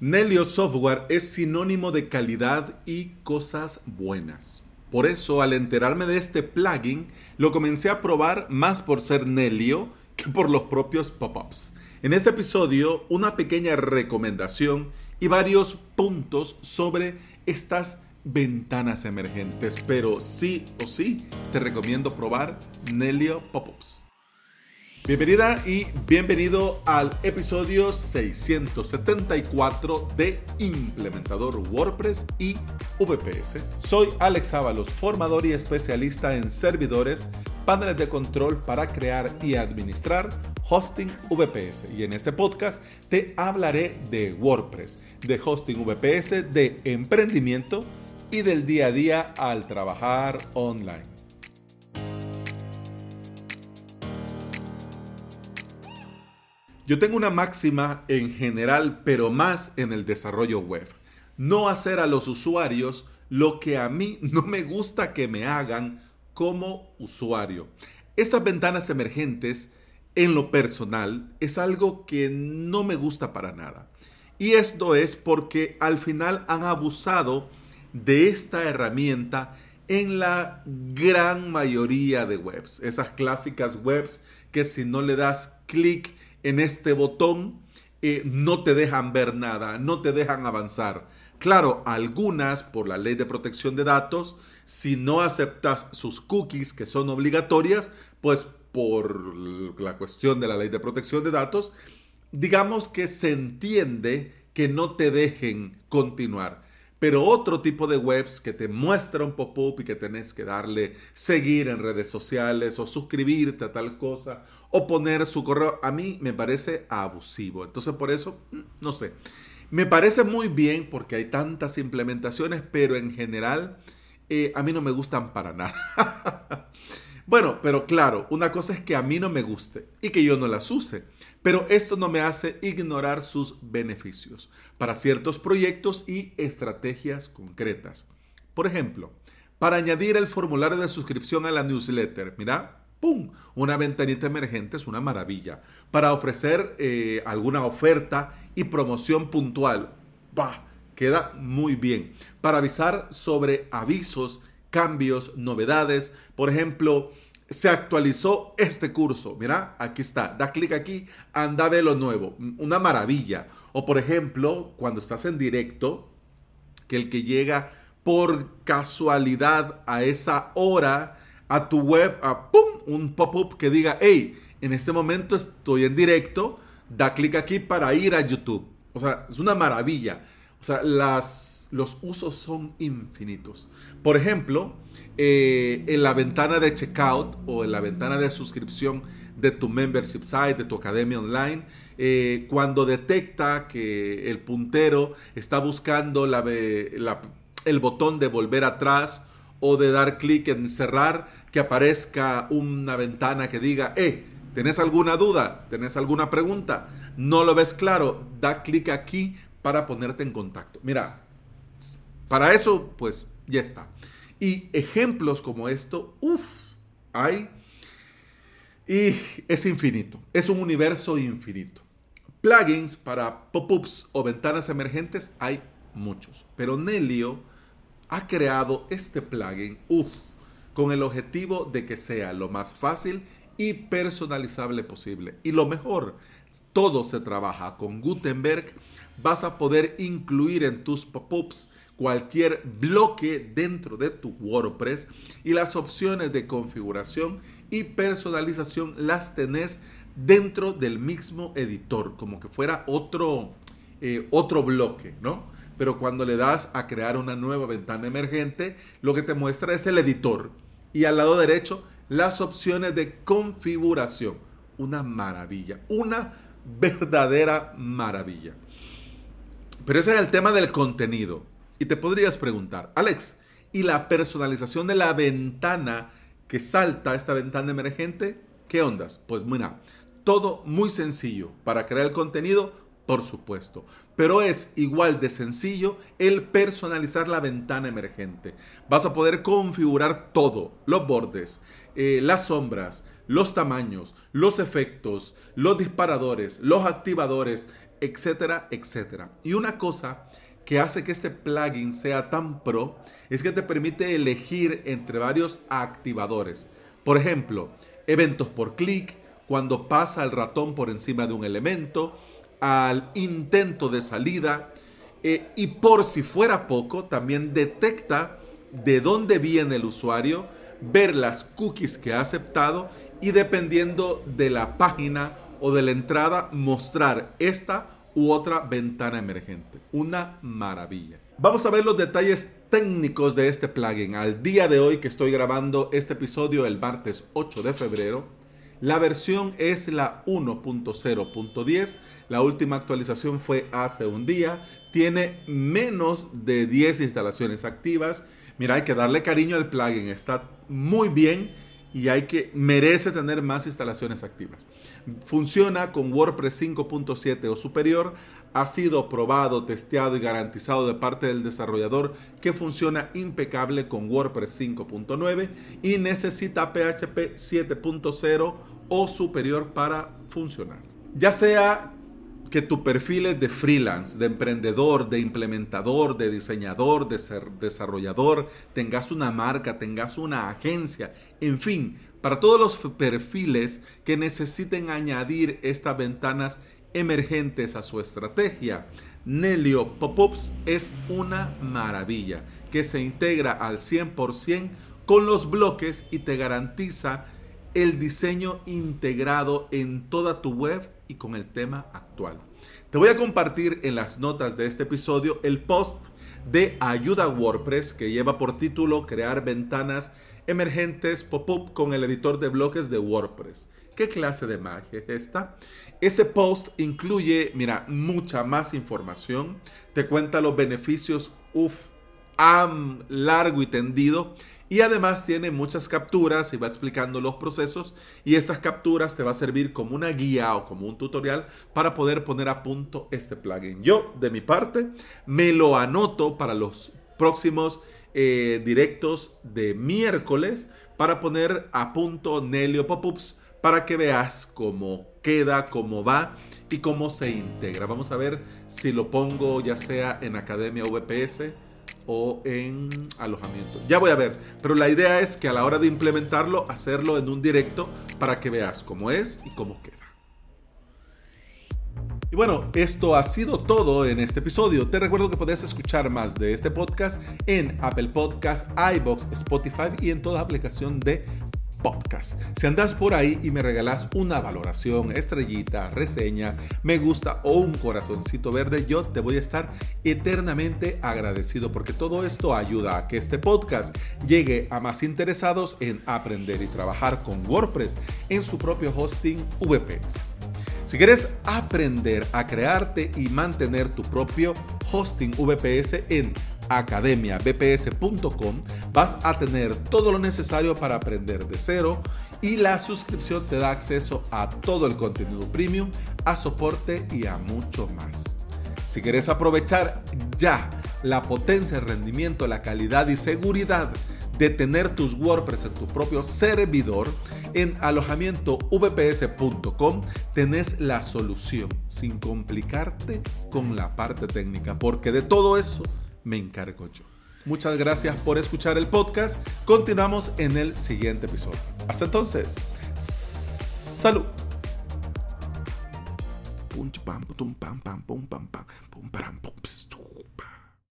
Nelio Software es sinónimo de calidad y cosas buenas. Por eso, al enterarme de este plugin, lo comencé a probar más por ser Nelio que por los propios pop-ups. En este episodio, una pequeña recomendación y varios puntos sobre estas ventanas emergentes, pero sí o sí te recomiendo probar Nelio Pop-ups. Bienvenida y bienvenido al episodio 674 de Implementador WordPress y VPS. Soy Alex Ábalos, formador y especialista en servidores, paneles de control para crear y administrar hosting VPS. Y en este podcast te hablaré de WordPress, de hosting VPS, de emprendimiento y del día a día al trabajar online. Yo tengo una máxima en general, pero más en el desarrollo web. No hacer a los usuarios lo que a mí no me gusta que me hagan como usuario. Estas ventanas emergentes, en lo personal, es algo que no me gusta para nada. Y esto es porque al final han abusado de esta herramienta en la gran mayoría de webs. Esas clásicas webs que si no le das clic en este botón, eh, no te dejan ver nada, no te dejan avanzar. Claro, algunas por la ley de protección de datos, si no aceptas sus cookies que son obligatorias, pues por la cuestión de la ley de protección de datos, digamos que se entiende que no te dejen continuar. Pero otro tipo de webs que te muestra un pop-up y que tenés que darle seguir en redes sociales o suscribirte a tal cosa o poner su correo, a mí me parece abusivo. Entonces por eso, mm, no sé. Me parece muy bien porque hay tantas implementaciones, pero en general eh, a mí no me gustan para nada. bueno, pero claro, una cosa es que a mí no me guste y que yo no las use. Pero esto no me hace ignorar sus beneficios para ciertos proyectos y estrategias concretas. Por ejemplo, para añadir el formulario de suscripción a la newsletter, mira, ¡pum! Una ventanita emergente es una maravilla. Para ofrecer eh, alguna oferta y promoción puntual, ¡bah! Queda muy bien. Para avisar sobre avisos, cambios, novedades, por ejemplo, se actualizó este curso. Mira, aquí está. Da clic aquí, anda a ver lo nuevo. Una maravilla. O por ejemplo, cuando estás en directo, que el que llega por casualidad a esa hora a tu web, a ¡pum! Un pop-up que diga, hey, en este momento estoy en directo, da clic aquí para ir a YouTube. O sea, es una maravilla. O sea, las, los usos son infinitos. Por ejemplo, eh, en la ventana de checkout o en la ventana de suscripción de tu membership site, de tu academia online, eh, cuando detecta que el puntero está buscando la, el botón de volver atrás o de dar clic en cerrar, aparezca una ventana que diga, eh, ¿tenés alguna duda? ¿Tenés alguna pregunta? ¿No lo ves claro? Da clic aquí para ponerte en contacto. Mira, para eso, pues ya está. Y ejemplos como esto, uff, hay. Y es infinito, es un universo infinito. Plugins para pop-ups o ventanas emergentes hay muchos, pero Nelio ha creado este plugin, uff, con el objetivo de que sea lo más fácil y personalizable posible. Y lo mejor, todo se trabaja con Gutenberg. Vas a poder incluir en tus pop-ups cualquier bloque dentro de tu WordPress y las opciones de configuración y personalización las tenés dentro del mismo editor, como que fuera otro, eh, otro bloque, ¿no? Pero cuando le das a crear una nueva ventana emergente, lo que te muestra es el editor y al lado derecho las opciones de configuración. Una maravilla, una verdadera maravilla. Pero ese es el tema del contenido. Y te podrías preguntar, Alex, ¿y la personalización de la ventana que salta esta ventana emergente? ¿Qué ondas? Pues mira, todo muy sencillo. Para crear el contenido, por supuesto. Pero es igual de sencillo el personalizar la ventana emergente. Vas a poder configurar todo, los bordes, eh, las sombras, los tamaños, los efectos, los disparadores, los activadores, etcétera, etcétera. Y una cosa que hace que este plugin sea tan pro es que te permite elegir entre varios activadores. Por ejemplo, eventos por clic, cuando pasa el ratón por encima de un elemento, al intento de salida eh, y por si fuera poco, también detecta de dónde viene el usuario, ver las cookies que ha aceptado y dependiendo de la página o de la entrada mostrar esta u otra ventana emergente. Una maravilla. Vamos a ver los detalles técnicos de este plugin. Al día de hoy que estoy grabando este episodio el martes 8 de febrero, la versión es la 1.0.10. La última actualización fue hace un día. Tiene menos de 10 instalaciones activas. Mira, hay que darle cariño al plugin. Está muy bien y hay que merece tener más instalaciones activas. Funciona con WordPress 5.7 o superior. Ha sido probado, testeado y garantizado de parte del desarrollador que funciona impecable con WordPress 5.9 y necesita PHP 7.0 o superior para funcionar. Ya sea que tu perfil es de freelance, de emprendedor, de implementador, de diseñador, de desarrollador, tengas una marca, tengas una agencia, en fin, para todos los perfiles que necesiten añadir estas ventanas emergentes a su estrategia. Nelio Popups es una maravilla que se integra al 100% con los bloques y te garantiza el diseño integrado en toda tu web y con el tema actual. Te voy a compartir en las notas de este episodio el post de Ayuda WordPress que lleva por título Crear ventanas emergentes pop-up con el editor de bloques de WordPress. ¿Qué clase de magia es esta? Este post incluye, mira, mucha más información. Te cuenta los beneficios, uff, largo y tendido. Y además tiene muchas capturas y va explicando los procesos. Y estas capturas te va a servir como una guía o como un tutorial para poder poner a punto este plugin. Yo, de mi parte, me lo anoto para los próximos eh, directos de miércoles para poner a punto Nelio Popups para que veas cómo queda, cómo va y cómo se integra. Vamos a ver si lo pongo ya sea en Academia VPS o en alojamiento. Ya voy a ver, pero la idea es que a la hora de implementarlo, hacerlo en un directo para que veas cómo es y cómo queda. Y bueno, esto ha sido todo en este episodio. Te recuerdo que puedes escuchar más de este podcast en Apple Podcast, iBox, Spotify y en toda aplicación de podcast. Si andas por ahí y me regalas una valoración, estrellita, reseña, me gusta o un corazoncito verde, yo te voy a estar eternamente agradecido porque todo esto ayuda a que este podcast llegue a más interesados en aprender y trabajar con WordPress en su propio hosting VPS. Si quieres aprender a crearte y mantener tu propio hosting VPS en academiabps.com, vas a tener todo lo necesario para aprender de cero y la suscripción te da acceso a todo el contenido premium, a soporte y a mucho más. Si quieres aprovechar ya la potencia, el rendimiento, la calidad y seguridad de tener tus WordPress en tu propio servidor, en alojamientovps.com tenés la solución sin complicarte con la parte técnica, porque de todo eso me encargo yo. Muchas gracias por escuchar el podcast. Continuamos en el siguiente episodio. Hasta entonces. Salud. Pam, pum, pam, pam, pum, pam, pam, pum, pum,